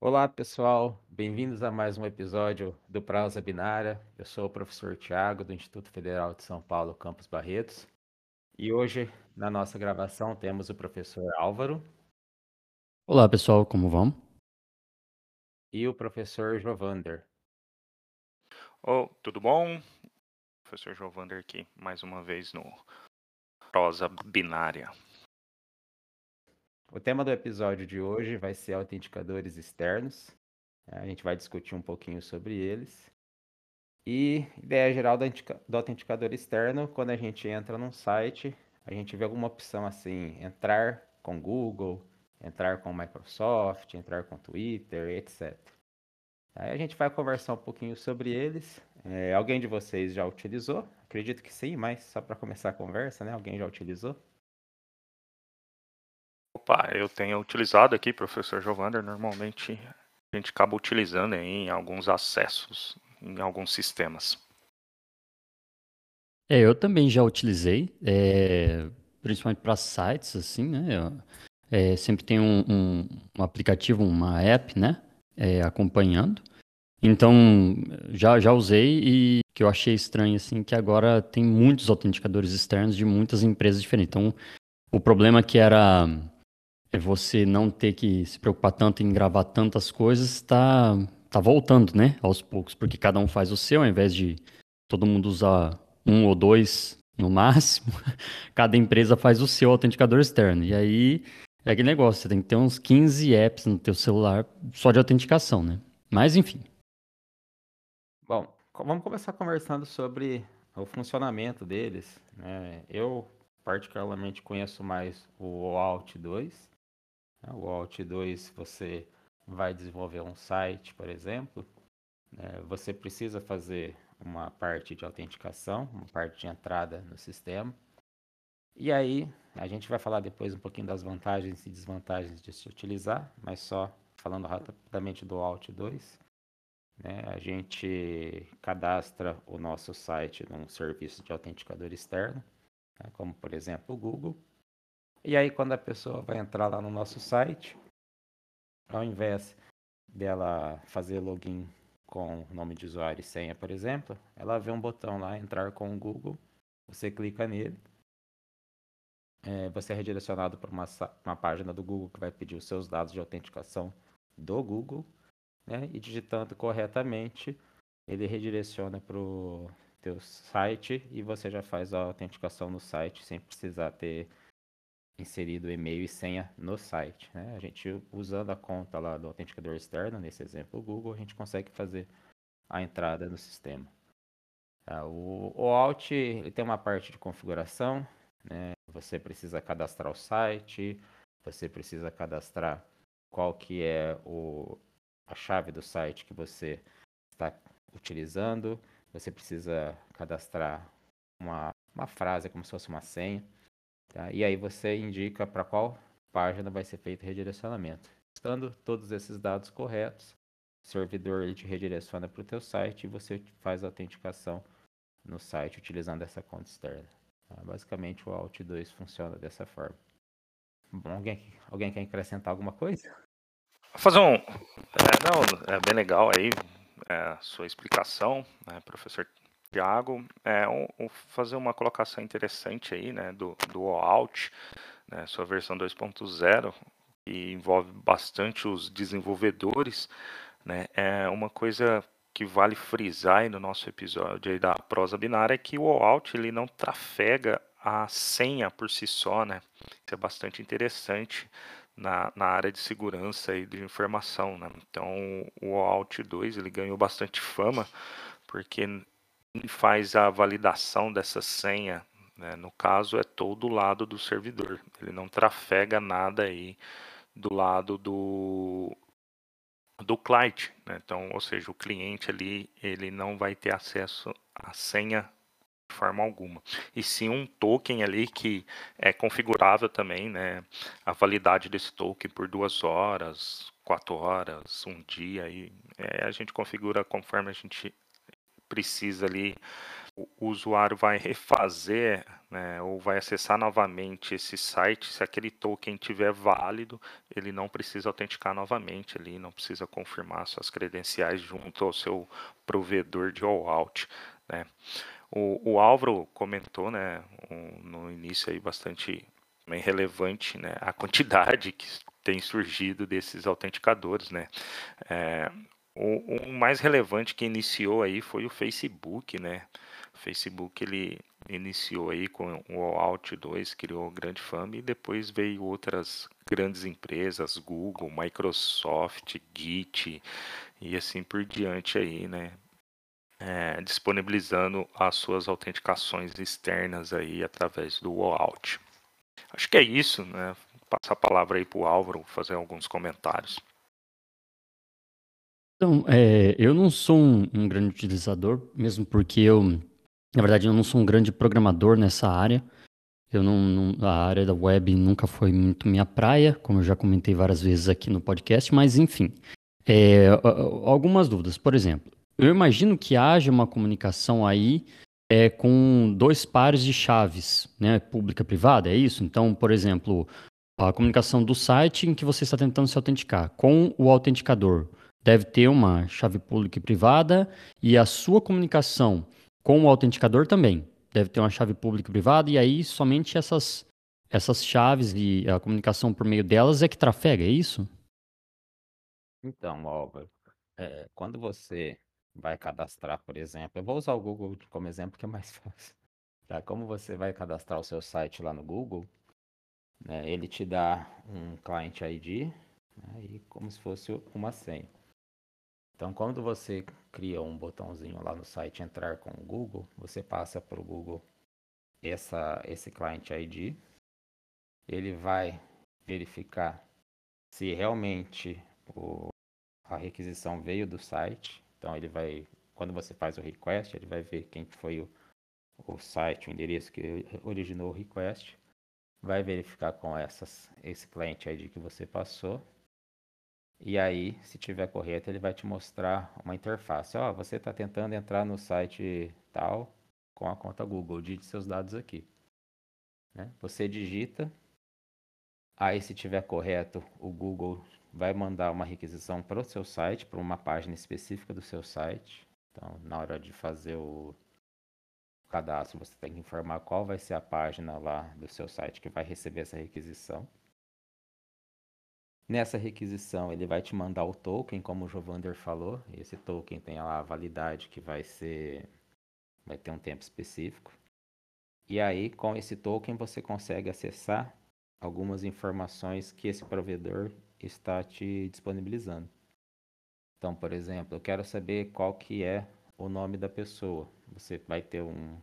Olá, pessoal. Bem-vindos a mais um episódio do Prosa Binária. Eu sou o professor Tiago, do Instituto Federal de São Paulo, Campus Barretos. E hoje, na nossa gravação, temos o professor Álvaro. Olá, pessoal, como vão? E o professor Jovander. Oh, tudo bom? Professor Jovander aqui, mais uma vez no Prosa Binária. O tema do episódio de hoje vai ser autenticadores externos. A gente vai discutir um pouquinho sobre eles. E ideia geral do autenticador externo, quando a gente entra num site, a gente vê alguma opção assim, entrar com Google, entrar com Microsoft, entrar com Twitter, etc. Aí a gente vai conversar um pouquinho sobre eles. É, alguém de vocês já utilizou? Acredito que sim, mas só para começar a conversa, né? Alguém já utilizou? Opa, eu tenho utilizado aqui, professor Jovander, normalmente a gente acaba utilizando em alguns acessos, em alguns sistemas. É, eu também já utilizei, é, principalmente para sites, assim, né? É, sempre tem um, um, um, aplicativo, uma app, né? É, acompanhando. Então, já, já usei e que eu achei estranho, assim, que agora tem muitos autenticadores externos de muitas empresas diferentes. Então, o problema que era é você não ter que se preocupar tanto em gravar tantas coisas, está tá voltando, né? Aos poucos, porque cada um faz o seu, ao invés de todo mundo usar um ou dois no máximo, cada empresa faz o seu autenticador externo. E aí é aquele negócio, você tem que ter uns 15 apps no teu celular só de autenticação, né? Mas enfim. Bom, vamos começar conversando sobre o funcionamento deles. Né? Eu particularmente conheço mais o Alt 2, né? O Alt 2 você vai desenvolver um site, por exemplo, né? você precisa fazer uma parte de autenticação, uma parte de entrada no sistema. E aí, a gente vai falar depois um pouquinho das vantagens e desvantagens de se utilizar, mas só falando rapidamente do Alt 2. Né? A gente cadastra o nosso site num serviço de autenticador externo, né? como por exemplo o Google. E aí, quando a pessoa vai entrar lá no nosso site, ao invés dela fazer login com nome de usuário e senha, por exemplo, ela vê um botão lá, entrar com o Google, você clica nele, é, você é redirecionado para uma, uma página do Google que vai pedir os seus dados de autenticação do Google, né? E digitando corretamente, ele redireciona para o teu site e você já faz a autenticação no site sem precisar ter inserido e-mail e senha no site. Né? A gente, usando a conta lá do autenticador externo, nesse exemplo o Google, a gente consegue fazer a entrada no sistema. Tá? O, o Alt ele tem uma parte de configuração, né? você precisa cadastrar o site, você precisa cadastrar qual que é o, a chave do site que você está utilizando, você precisa cadastrar uma, uma frase como se fosse uma senha. Tá? E aí você indica para qual página vai ser feito o redirecionamento. Estando todos esses dados corretos, o servidor ele te redireciona para o teu site e você faz a autenticação no site utilizando essa conta externa. Tá? Basicamente o Alt 2 funciona dessa forma. Bom, alguém, alguém quer acrescentar alguma coisa? Vou fazer um. É, não, é bem legal aí é, sua explicação, né, professor Tiago, é, um, fazer uma colocação interessante aí, né, do, do OAuth, né, sua versão 2.0, que envolve bastante os desenvolvedores, né, é uma coisa que vale frisar aí no nosso episódio aí da prosa binária é que o OAuth ele não trafega a senha por si só, né, isso é bastante interessante na, na área de segurança e de informação, né, então o OAuth 2 ele ganhou bastante fama, porque faz a validação dessa senha, né, no caso, é todo o lado do servidor. Ele não trafega nada aí do lado do, do client. Né? Então, ou seja, o cliente ali ele não vai ter acesso à senha de forma alguma. E sim um token ali que é configurável também, né? A validade desse token por duas horas, quatro horas, um dia. E é, a gente configura conforme a gente precisa ali o usuário vai refazer, né, ou vai acessar novamente esse site, se aquele token tiver válido, ele não precisa autenticar novamente ali, não precisa confirmar suas credenciais junto ao seu provedor de all-out, né. O, o Álvaro comentou, né, um, no início aí bastante bem relevante, né, a quantidade que tem surgido desses autenticadores, né. É, o, o mais relevante que iniciou aí foi o Facebook, né, o Facebook ele iniciou aí com o Alt 2, criou grande fama e depois veio outras grandes empresas, Google, Microsoft, Git e assim por diante aí, né? É, disponibilizando as suas autenticações externas aí através do OAuth. Acho que é isso, né? Passar a palavra aí para o Álvaro fazer alguns comentários. Então, é, eu não sou um, um grande utilizador, mesmo porque eu na verdade, eu não sou um grande programador nessa área. Eu não, não, a área da web nunca foi muito minha praia, como eu já comentei várias vezes aqui no podcast, mas enfim. É, algumas dúvidas. Por exemplo, eu imagino que haja uma comunicação aí é, com dois pares de chaves, né? Pública e privada, é isso? Então, por exemplo, a comunicação do site em que você está tentando se autenticar com o autenticador deve ter uma chave pública e privada, e a sua comunicação com o autenticador também. Deve ter uma chave pública e privada, e aí somente essas, essas chaves e a comunicação por meio delas é que trafega, é isso? Então, Álvaro, é, quando você vai cadastrar, por exemplo, eu vou usar o Google como exemplo que é mais fácil. Tá? Como você vai cadastrar o seu site lá no Google, né, ele te dá um client ID né, e como se fosse uma senha. Então, quando você cria um botãozinho lá no site entrar com o Google, você passa para o Google essa, esse client ID. Ele vai verificar se realmente o, a requisição veio do site. Então, ele vai, quando você faz o request, ele vai ver quem foi o, o site, o endereço que originou o request. Vai verificar com essas, esse client ID que você passou e aí, se tiver correto, ele vai te mostrar uma interface. Ó, oh, você está tentando entrar no site tal com a conta Google. Digite seus dados aqui. Né? Você digita. Aí, se tiver correto, o Google vai mandar uma requisição para o seu site, para uma página específica do seu site. Então, na hora de fazer o cadastro, você tem que informar qual vai ser a página lá do seu site que vai receber essa requisição. Nessa requisição, ele vai te mandar o token, como o Jovander falou. Esse token tem lá a validade que vai ser vai ter um tempo específico. E aí, com esse token, você consegue acessar algumas informações que esse provedor está te disponibilizando. Então, por exemplo, eu quero saber qual que é o nome da pessoa. Você vai ter um,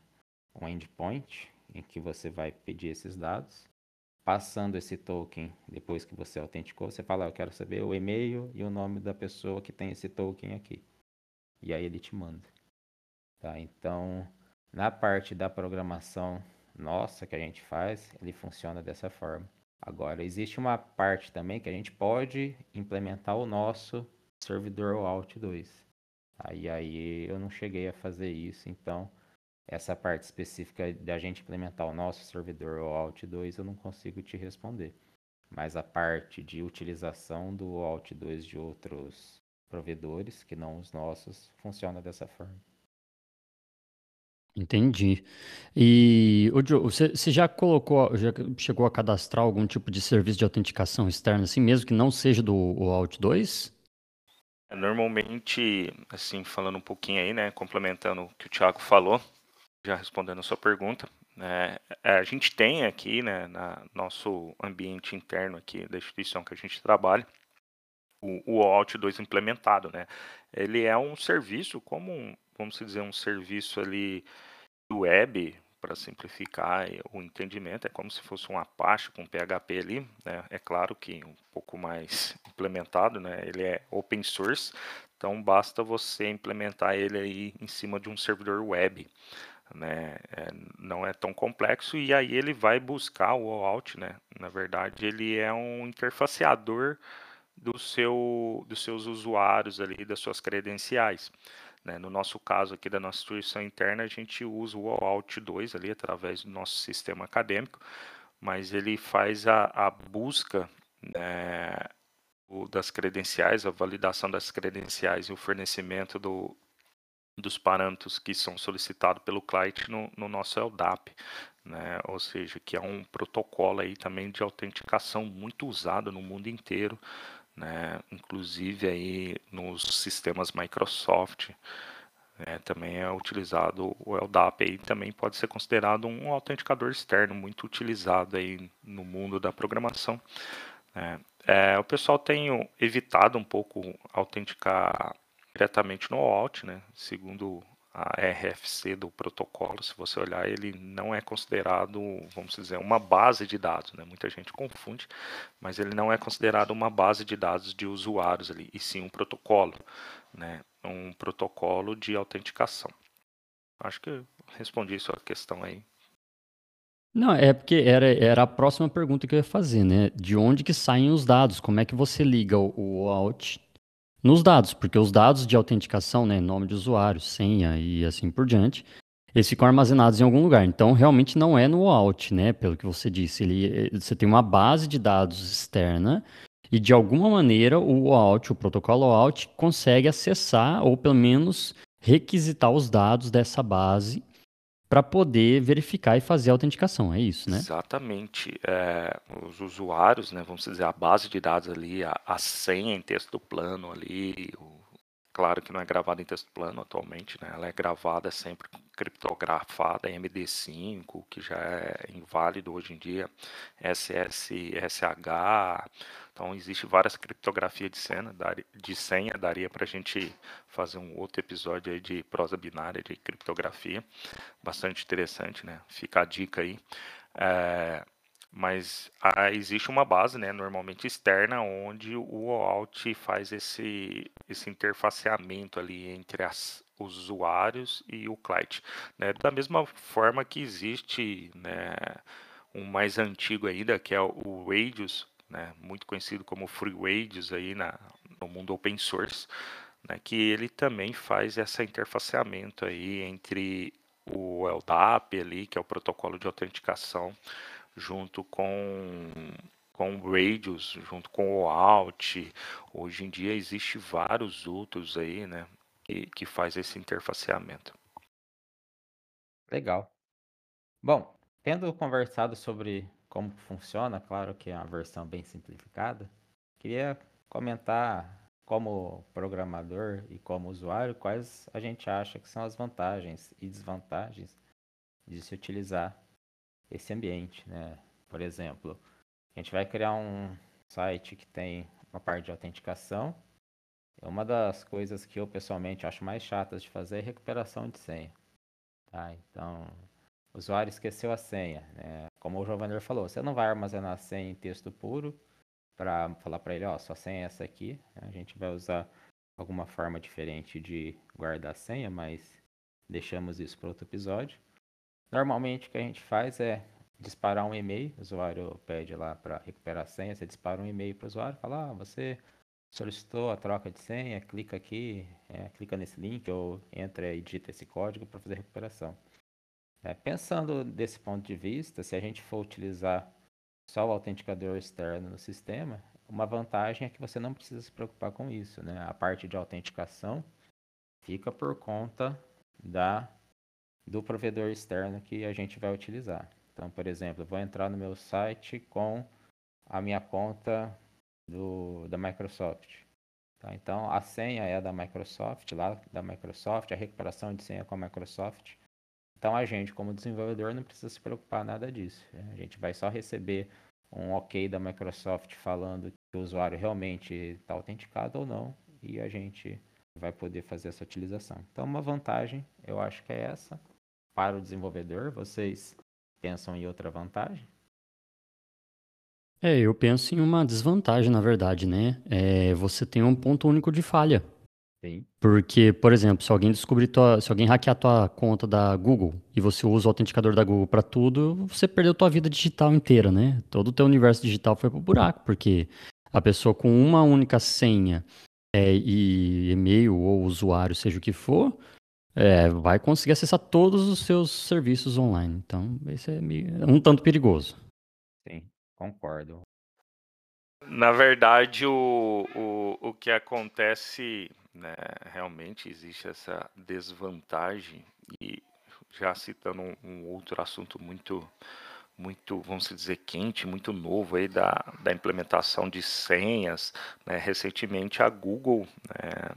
um endpoint em que você vai pedir esses dados passando esse token, depois que você autenticou, você fala, eu quero saber o e-mail e o nome da pessoa que tem esse token aqui. E aí ele te manda. Tá? Então, na parte da programação nossa que a gente faz, ele funciona dessa forma. Agora, existe uma parte também que a gente pode implementar o nosso servidor OAuth 2. Aí, aí eu não cheguei a fazer isso, então essa parte específica da gente implementar o nosso servidor OAuth 2 eu não consigo te responder. Mas a parte de utilização do OAuth 2 de outros provedores, que não os nossos, funciona dessa forma. Entendi. E, o Joe, você, você já colocou, já chegou a cadastrar algum tipo de serviço de autenticação externa, assim, mesmo que não seja do OAuth 2? Normalmente, assim, falando um pouquinho aí, né, complementando o que o Thiago falou, já respondendo a sua pergunta, né, a gente tem aqui, né, na nosso ambiente interno aqui da instituição que a gente trabalha, o, o OAuth 2 implementado, né? Ele é um serviço como um, vamos dizer, um serviço ali web, para simplificar o entendimento, é como se fosse um Apache com PHP ali, né? É claro que um pouco mais implementado, né? Ele é open source, então basta você implementar ele aí em cima de um servidor web né? É, não é tão complexo e aí ele vai buscar o OAuth, né? Na verdade, ele é um interfaceador do seu, dos seus usuários ali, das suas credenciais. Né? No nosso caso aqui da nossa instituição interna, a gente usa o OAuth 2 ali através do nosso sistema acadêmico, mas ele faz a, a busca né, o, das credenciais, a validação das credenciais e o fornecimento do, dos parâmetros que são solicitados pelo client no, no nosso LDAP, né? ou seja, que é um protocolo aí também de autenticação muito usado no mundo inteiro, né? inclusive aí nos sistemas Microsoft, né? também é utilizado o LDAP aí também pode ser considerado um autenticador externo muito utilizado aí no mundo da programação. Né? É, o pessoal tem evitado um pouco autenticar diretamente no OAuth, né? Segundo a RFC do protocolo, se você olhar, ele não é considerado, vamos dizer, uma base de dados, né? Muita gente confunde, mas ele não é considerado uma base de dados de usuários ali, e sim um protocolo, né? Um protocolo de autenticação. Acho que respondi sua questão aí. Não, é porque era, era a próxima pergunta que eu ia fazer, né? De onde que saem os dados? Como é que você liga o, o OAuth nos dados, porque os dados de autenticação, né, nome de usuário, senha e assim por diante, eles ficam armazenados em algum lugar. Então, realmente não é no OAuth, né, pelo que você disse. Ele, você tem uma base de dados externa e, de alguma maneira, o OAuth, o protocolo OAuth, consegue acessar ou, pelo menos, requisitar os dados dessa base para poder verificar e fazer a autenticação, é isso, né? Exatamente. É, os usuários, né, vamos dizer, a base de dados ali, a, a senha em texto plano ali, o, claro que não é gravada em texto plano atualmente, né, ela é gravada sempre criptografada em MD5, que já é inválido hoje em dia, SSH, então, existe várias criptografias de, cena, de senha, daria para a gente fazer um outro episódio aí de prosa binária de criptografia, bastante interessante, né? Fica a dica aí. É, mas ah, existe uma base, né, normalmente externa, onde o OAuth faz esse, esse interfaceamento ali entre as, os usuários e o client. Né? Da mesma forma que existe né, um mais antigo ainda, que é o Radius, né, muito conhecido como FreeWages aí na, no mundo open source, né, que ele também faz esse interfaceamento aí entre o LDAP ali, que é o protocolo de autenticação, junto com com o Radius, junto com o Alt. Hoje em dia existe vários outros aí, né, que, que faz esse interfaceamento. Legal. Bom, tendo conversado sobre como funciona, claro que é uma versão bem simplificada. Queria comentar como programador e como usuário quais a gente acha que são as vantagens e desvantagens de se utilizar esse ambiente, né? Por exemplo, a gente vai criar um site que tem uma parte de autenticação. Uma das coisas que eu pessoalmente acho mais chatas de fazer é recuperação de senha. Tá? Então, o usuário esqueceu a senha. Né? Como o Giovanni falou, você não vai armazenar a senha em texto puro para falar para ele, ó, sua senha é essa aqui. A gente vai usar alguma forma diferente de guardar a senha, mas deixamos isso para outro episódio. Normalmente o que a gente faz é disparar um e-mail, o usuário pede lá para recuperar a senha, você dispara um e-mail para o usuário, fala, ah, você solicitou a troca de senha, clica aqui, é, clica nesse link ou entra e digita esse código para fazer a recuperação. É, pensando desse ponto de vista, se a gente for utilizar só o autenticador externo no sistema, uma vantagem é que você não precisa se preocupar com isso. Né? A parte de autenticação fica por conta da, do provedor externo que a gente vai utilizar. Então, por exemplo, eu vou entrar no meu site com a minha conta do, da Microsoft. Tá? Então, a senha é da Microsoft, lá da Microsoft, a recuperação de senha com a Microsoft. Então a gente, como desenvolvedor, não precisa se preocupar nada disso. A gente vai só receber um ok da Microsoft falando que o usuário realmente está autenticado ou não, e a gente vai poder fazer essa utilização. Então, uma vantagem, eu acho que é essa. Para o desenvolvedor, vocês pensam em outra vantagem? É, eu penso em uma desvantagem, na verdade, né? É, você tem um ponto único de falha. Sim. Porque, por exemplo, se alguém descobrir tua, se alguém hackear tua conta da Google e você usa o autenticador da Google para tudo, você perdeu tua vida digital inteira, né? Todo o teu universo digital foi pro buraco, porque a pessoa com uma única senha é, e e-mail ou usuário, seja o que for, é, vai conseguir acessar todos os seus serviços online. Então, isso é meio, um tanto perigoso. Sim, concordo. Na verdade, o, o, o que acontece, né, realmente existe essa desvantagem, e já citando um, um outro assunto muito muito, vamos dizer, quente, muito novo aí da, da implementação de senhas. Né? Recentemente a Google, né,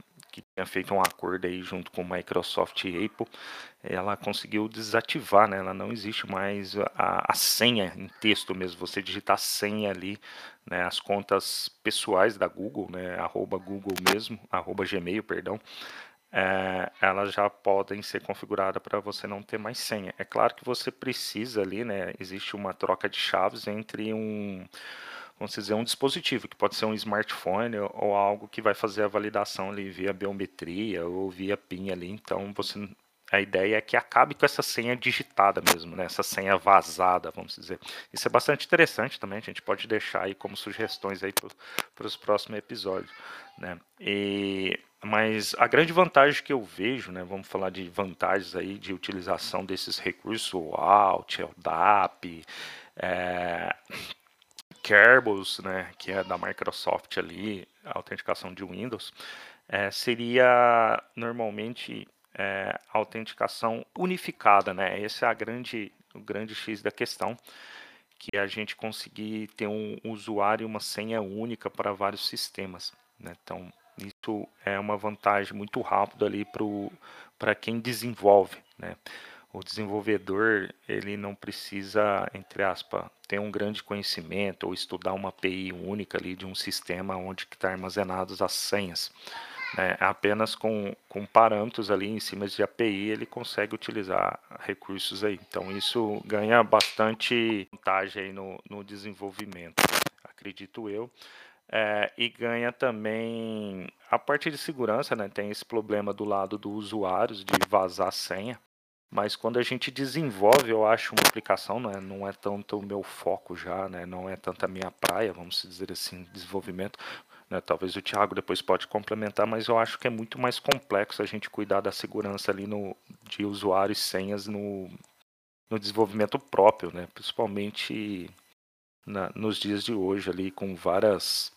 tinha feito um acordo aí junto com Microsoft e Apple, ela conseguiu desativar, né? Ela não existe mais a, a senha em texto mesmo. Você digitar senha ali, né? As contas pessoais da Google, né? Arroba Google mesmo, arroba Gmail, perdão é, elas já podem ser configuradas para você não ter mais senha. É claro que você precisa ali, né? Existe uma troca de chaves entre um, vamos dizer, um dispositivo, que pode ser um smartphone ou algo que vai fazer a validação ali via biometria ou via PIN ali. Então você a ideia é que acabe com essa senha digitada mesmo, né? essa senha vazada, vamos dizer. Isso é bastante interessante também, a gente pode deixar aí como sugestões aí para os próximos episódios. Né? E, mas a grande vantagem que eu vejo, né, vamos falar de vantagens aí de utilização desses recursos, o Alt, o DAP, é, Kerbals, né, que é da Microsoft ali, a autenticação de Windows, é, seria normalmente é, autenticação unificada, né? Esse é a grande, o grande X da questão, que é a gente conseguir ter um usuário e uma senha única para vários sistemas. Né? Então, isso é uma vantagem muito rápida ali para quem desenvolve. Né? O desenvolvedor ele não precisa, entre aspas, ter um grande conhecimento ou estudar uma API única ali de um sistema onde está armazenadas as senhas. Né? Apenas com, com parâmetros ali em cima de API ele consegue utilizar recursos aí. Então isso ganha bastante vantagem aí no, no desenvolvimento, acredito eu. É, e ganha também a parte de segurança, né? Tem esse problema do lado do usuário de vazar senha. Mas quando a gente desenvolve, eu acho uma aplicação, né? não é tanto o meu foco já, né? não é tanto a minha praia, vamos dizer assim, desenvolvimento. Né? Talvez o Thiago depois pode complementar, mas eu acho que é muito mais complexo a gente cuidar da segurança ali no, de usuários e senhas no, no desenvolvimento próprio, né? principalmente na, nos dias de hoje ali com várias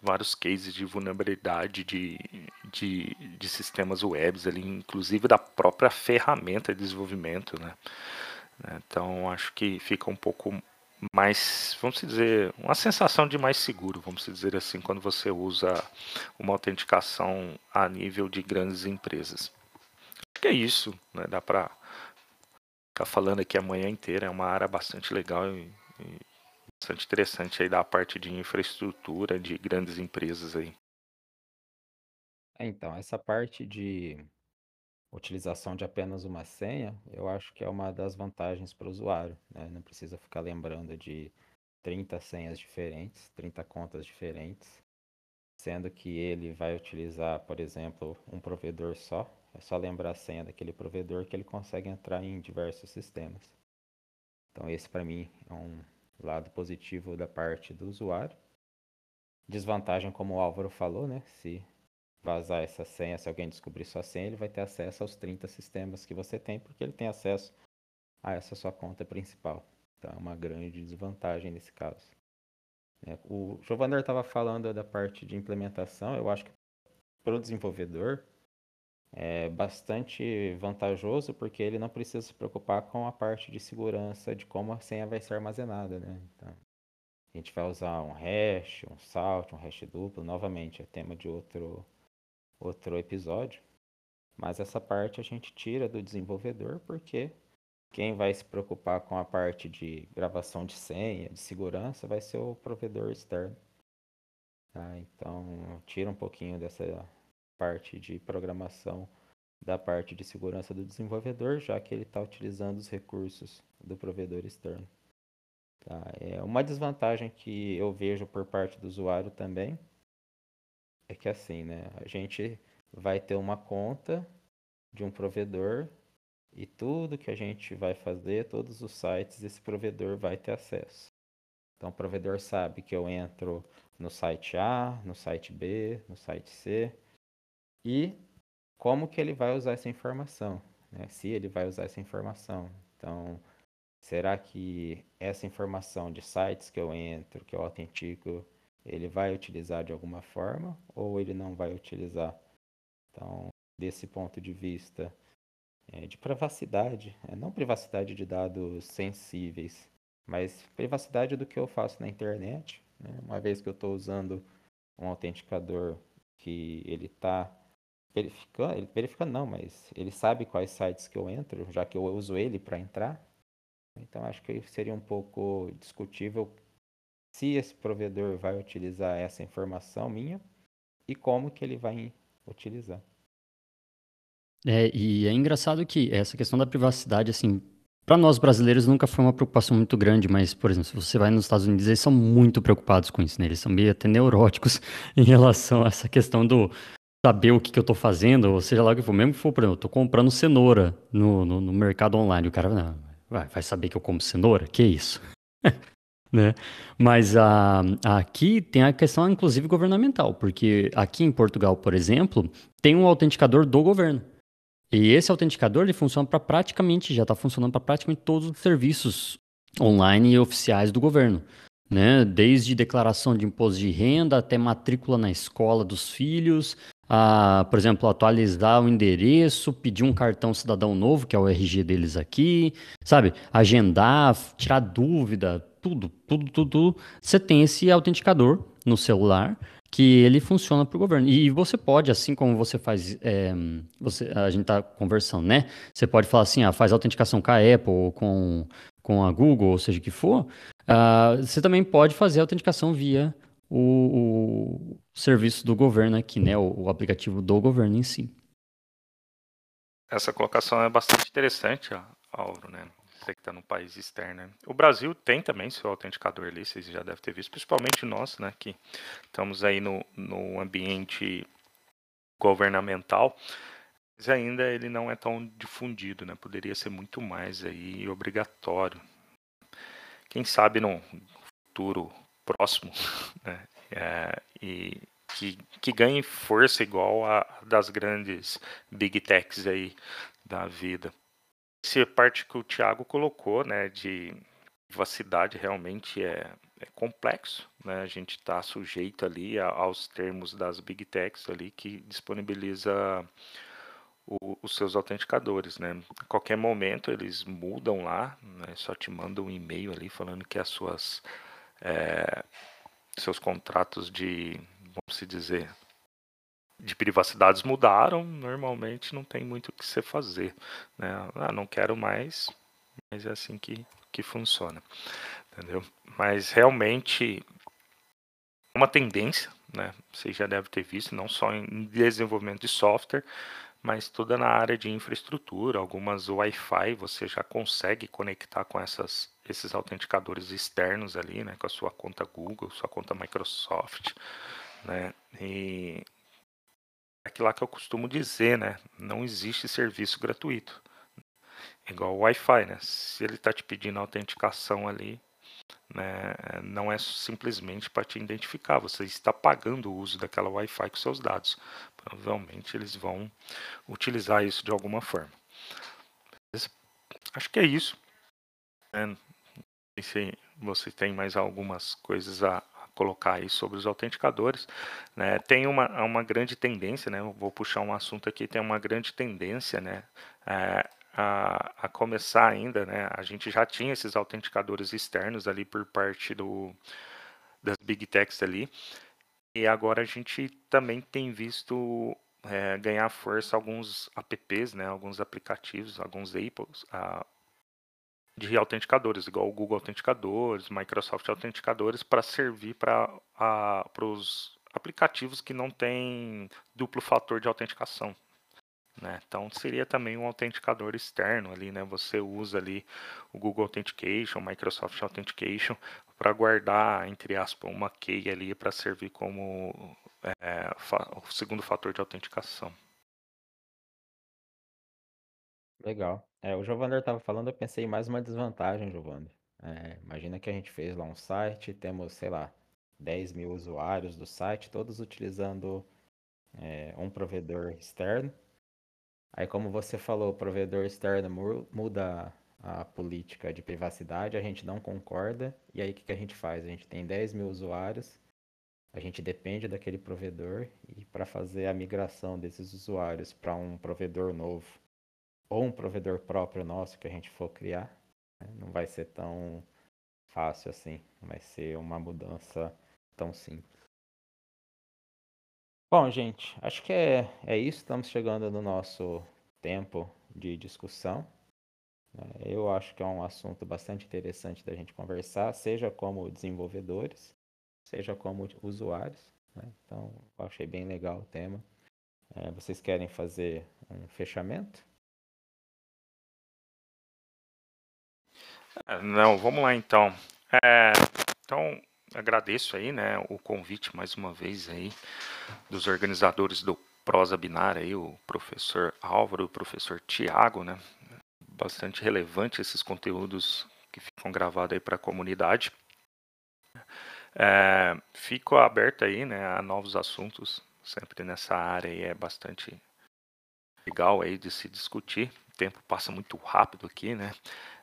vários cases de vulnerabilidade de, de, de sistemas webs ali, inclusive da própria ferramenta de desenvolvimento, né? Então acho que fica um pouco mais, vamos dizer, uma sensação de mais seguro, vamos dizer assim, quando você usa uma autenticação a nível de grandes empresas. Acho que é isso, né? Dá para ficar falando aqui a manhã inteira, é uma área bastante legal e, e bastante interessante aí da parte de infraestrutura de grandes empresas aí. É, então, essa parte de utilização de apenas uma senha, eu acho que é uma das vantagens para o usuário, né? Não precisa ficar lembrando de 30 senhas diferentes, 30 contas diferentes, sendo que ele vai utilizar, por exemplo, um provedor só. É só lembrar a senha daquele provedor que ele consegue entrar em diversos sistemas. Então esse para mim é um lado positivo da parte do usuário. Desvantagem, como o Álvaro falou, né? Se vazar essa senha, se alguém descobrir sua senha, ele vai ter acesso aos 30 sistemas que você tem, porque ele tem acesso a essa sua conta principal. Então é uma grande desvantagem nesse caso. É, o Giovanni estava falando da parte de implementação, eu acho que para o desenvolvedor é bastante vantajoso porque ele não precisa se preocupar com a parte de segurança de como a senha vai ser armazenada, né? Então, a gente vai usar um hash, um salt, um hash duplo, novamente é tema de outro outro episódio. Mas essa parte a gente tira do desenvolvedor porque quem vai se preocupar com a parte de gravação de senha, de segurança, vai ser o provedor externo. Tá? Então, tira um pouquinho dessa parte de programação da parte de segurança do desenvolvedor, já que ele está utilizando os recursos do provedor externo. Tá? É uma desvantagem que eu vejo por parte do usuário também é que assim, né? A gente vai ter uma conta de um provedor e tudo que a gente vai fazer, todos os sites, esse provedor vai ter acesso. Então o provedor sabe que eu entro no site A, no site B, no site C e como que ele vai usar essa informação, né? Se ele vai usar essa informação. Então, será que essa informação de sites que eu entro, que eu autentico, ele vai utilizar de alguma forma ou ele não vai utilizar? Então, desse ponto de vista é, de privacidade, é, não privacidade de dados sensíveis, mas privacidade do que eu faço na internet, né? uma vez que eu estou usando um autenticador que ele está verificando, ele verificando não, mas ele sabe quais sites que eu entro, já que eu uso ele para entrar. Então acho que seria um pouco discutível se esse provedor vai utilizar essa informação minha e como que ele vai utilizar. É, e é engraçado que essa questão da privacidade, assim, para nós brasileiros nunca foi uma preocupação muito grande, mas, por exemplo, se você vai nos Estados Unidos, eles são muito preocupados com isso, né? Eles são meio até neuróticos em relação a essa questão do saber o que, que eu tô fazendo, ou seja lá o que for. Mesmo que for, por exemplo, eu tô comprando cenoura no, no, no mercado online, o cara não, vai, vai saber que eu como cenoura? Que isso? né? Mas a, aqui tem a questão, inclusive, governamental, porque aqui em Portugal, por exemplo, tem um autenticador do governo. E esse autenticador ele funciona para praticamente, já está funcionando para praticamente todos os serviços online e oficiais do governo. Né? Desde declaração de imposto de renda até matrícula na escola dos filhos, a, por exemplo, atualizar o endereço, pedir um cartão cidadão novo, que é o RG deles aqui, sabe? Agendar, tirar dúvida, tudo, tudo, tudo, tudo. Você tem esse autenticador no celular que ele funciona para o governo. E você pode, assim como você faz, é, você, a gente está conversando, né? Você pode falar assim, ah, faz autenticação com a Apple ou com, com a Google, ou seja que for. Uh, você também pode fazer a autenticação via o, o serviço do governo aqui, né? O, o, aplicativo do governo em si. Essa colocação é bastante interessante, Auro, né? você que está no país externo. Né? O Brasil tem também seu autenticador ali, vocês já devem ter visto, principalmente nós, né, que estamos aí no, no ambiente governamental, mas ainda ele não é tão difundido, né? Poderia ser muito mais aí obrigatório. Quem sabe no futuro próximo, né? É, e que, que ganhe força igual a das grandes big techs aí da vida. Essa parte que o Thiago colocou, né, de privacidade realmente é, é complexo, né? A gente está sujeito ali aos termos das big techs ali que disponibiliza o, os seus autenticadores, né? A qualquer momento eles mudam lá, né? Só te mandam um e-mail ali falando que as suas é, seus contratos de, vamos se dizer, de privacidades mudaram, normalmente não tem muito o que você fazer. Né? Ah, não quero mais, mas é assim que, que funciona. Entendeu? Mas realmente é uma tendência, né? Você já deve ter visto, não só em desenvolvimento de software, mas toda na área de infraestrutura, algumas Wi-Fi você já consegue conectar com essas, esses autenticadores externos ali, né? Com a sua conta Google, sua conta Microsoft, né? E aquilo lá que eu costumo dizer, né? Não existe serviço gratuito. Igual o Wi-Fi, né? Se ele está te pedindo autenticação ali, né, não é simplesmente para te identificar, você está pagando o uso daquela Wi-Fi com seus dados. Provavelmente eles vão utilizar isso de alguma forma. Acho que é isso. Né? Sei se você tem mais algumas coisas a, colocar aí sobre os autenticadores. Né? Tem uma, uma grande tendência, né? vou puxar um assunto aqui, tem uma grande tendência né? É, a, a, começar ainda, né? a gente já tinha esses autenticadores externos ali por parte do, das Big Techs ali, e agora a gente também tem visto é, ganhar força alguns apps, né, alguns aplicativos, alguns Apples, a, de autenticadores, igual o Google Autenticadores, Microsoft Autenticadores, para servir para os aplicativos que não têm duplo fator de autenticação. Né? Então seria também um autenticador externo ali, né? Você usa ali o Google Authentication, Microsoft Authentication para guardar, entre aspas, uma key ali para servir como é, o segundo fator de autenticação. Legal. É, o Giovanni estava falando, eu pensei em mais uma desvantagem, Giovanni. É, imagina que a gente fez lá um site, temos, sei lá, 10 mil usuários do site, todos utilizando é, um provedor externo. Aí, como você falou, o provedor externo muda a política de privacidade, a gente não concorda, e aí o que, a gente faz? A gente tem 10 mil usuários, a gente depende daquele provedor, e para fazer a migração desses usuários para um provedor novo, ou um provedor próprio nosso que a gente for criar, né, não vai ser tão fácil assim, não vai ser uma mudança tão simples. Bom, gente, acho que é, é isso. Estamos chegando no nosso tempo de discussão. É, eu acho que é um assunto bastante interessante da gente conversar, seja como desenvolvedores, seja como usuários. Né? Então, eu achei bem legal o tema. É, vocês querem fazer um fechamento? É, não, vamos lá então. É, então, agradeço aí, né, o convite mais uma vez aí dos organizadores do Prosa Binária aí, o professor Álvaro o professor Tiago, né, bastante relevante esses conteúdos que ficam gravados aí para a comunidade. É, fico aberto aí, né, a novos assuntos, sempre nessa área aí é bastante legal aí de se discutir. O tempo passa muito rápido aqui, né?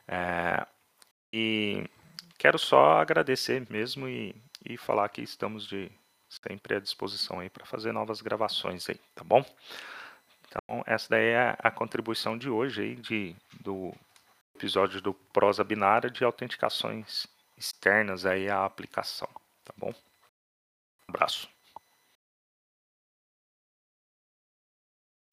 É, e quero só agradecer mesmo e, e falar que estamos de sempre à disposição aí para fazer novas gravações aí, tá bom? Então, essa daí é a contribuição de hoje aí de, do episódio do Prosa Binária de autenticações externas aí à aplicação, tá bom? Um abraço.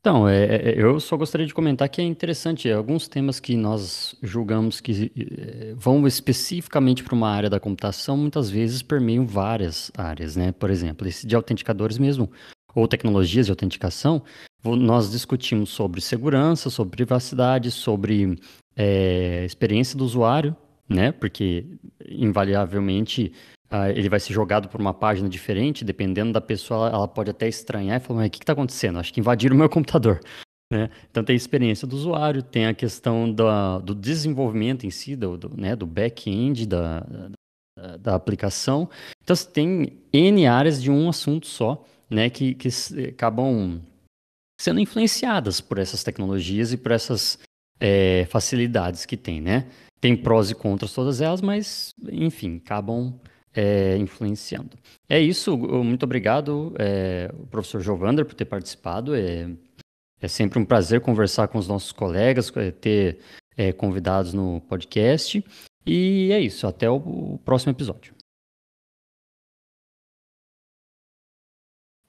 Então, é, é, eu só gostaria de comentar que é interessante, alguns temas que nós julgamos que é, vão especificamente para uma área da computação, muitas vezes permeiam várias áreas, né? Por exemplo, esse de autenticadores mesmo, ou tecnologias de autenticação, nós discutimos sobre segurança, sobre privacidade, sobre é, experiência do usuário, né? Porque invariavelmente uh, ele vai ser jogado por uma página diferente, dependendo da pessoa, ela pode até estranhar e falar, mas o que está acontecendo? Acho que invadiram o meu computador. Né? Então tem a experiência do usuário, tem a questão da, do desenvolvimento em si, do, do, né, do back-end da, da, da, aplicação. Então você tem N áreas de um assunto só, né, que, que acabam sendo influenciadas por essas tecnologias e por essas é, facilidades que tem, né? Tem prós e contras todas elas, mas, enfim, acabam é, influenciando. É isso, muito obrigado, é, professor Jovander, por ter participado. É, é sempre um prazer conversar com os nossos colegas, é, ter é, convidados no podcast. E é isso, até o, o próximo episódio.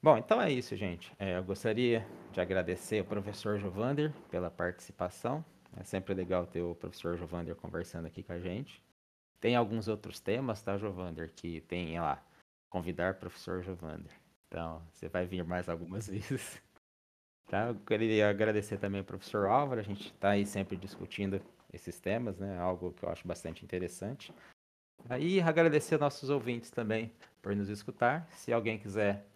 Bom, então é isso, gente. É, eu gostaria de agradecer ao professor Jovander pela participação. É sempre legal ter o professor Jovander conversando aqui com a gente. Tem alguns outros temas, tá, Jovander, que tem lá, convidar professor Jovander. Então, você vai vir mais algumas vezes. Tá? Eu queria agradecer também ao professor Álvaro, a gente está aí sempre discutindo esses temas, né? Algo que eu acho bastante interessante. Aí agradecer aos nossos ouvintes também por nos escutar. Se alguém quiser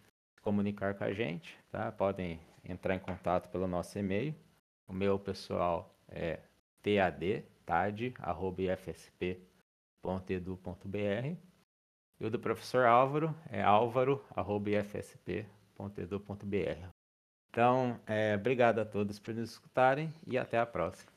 comunicar com a gente, tá? Podem entrar em contato pelo nosso e-mail. O meu pessoal é tad@ifsp ifsp.edu.br. E o do professor Álvaro é álvaro.ifsp.edu.br. Então, é, obrigado a todos por nos escutarem e até a próxima.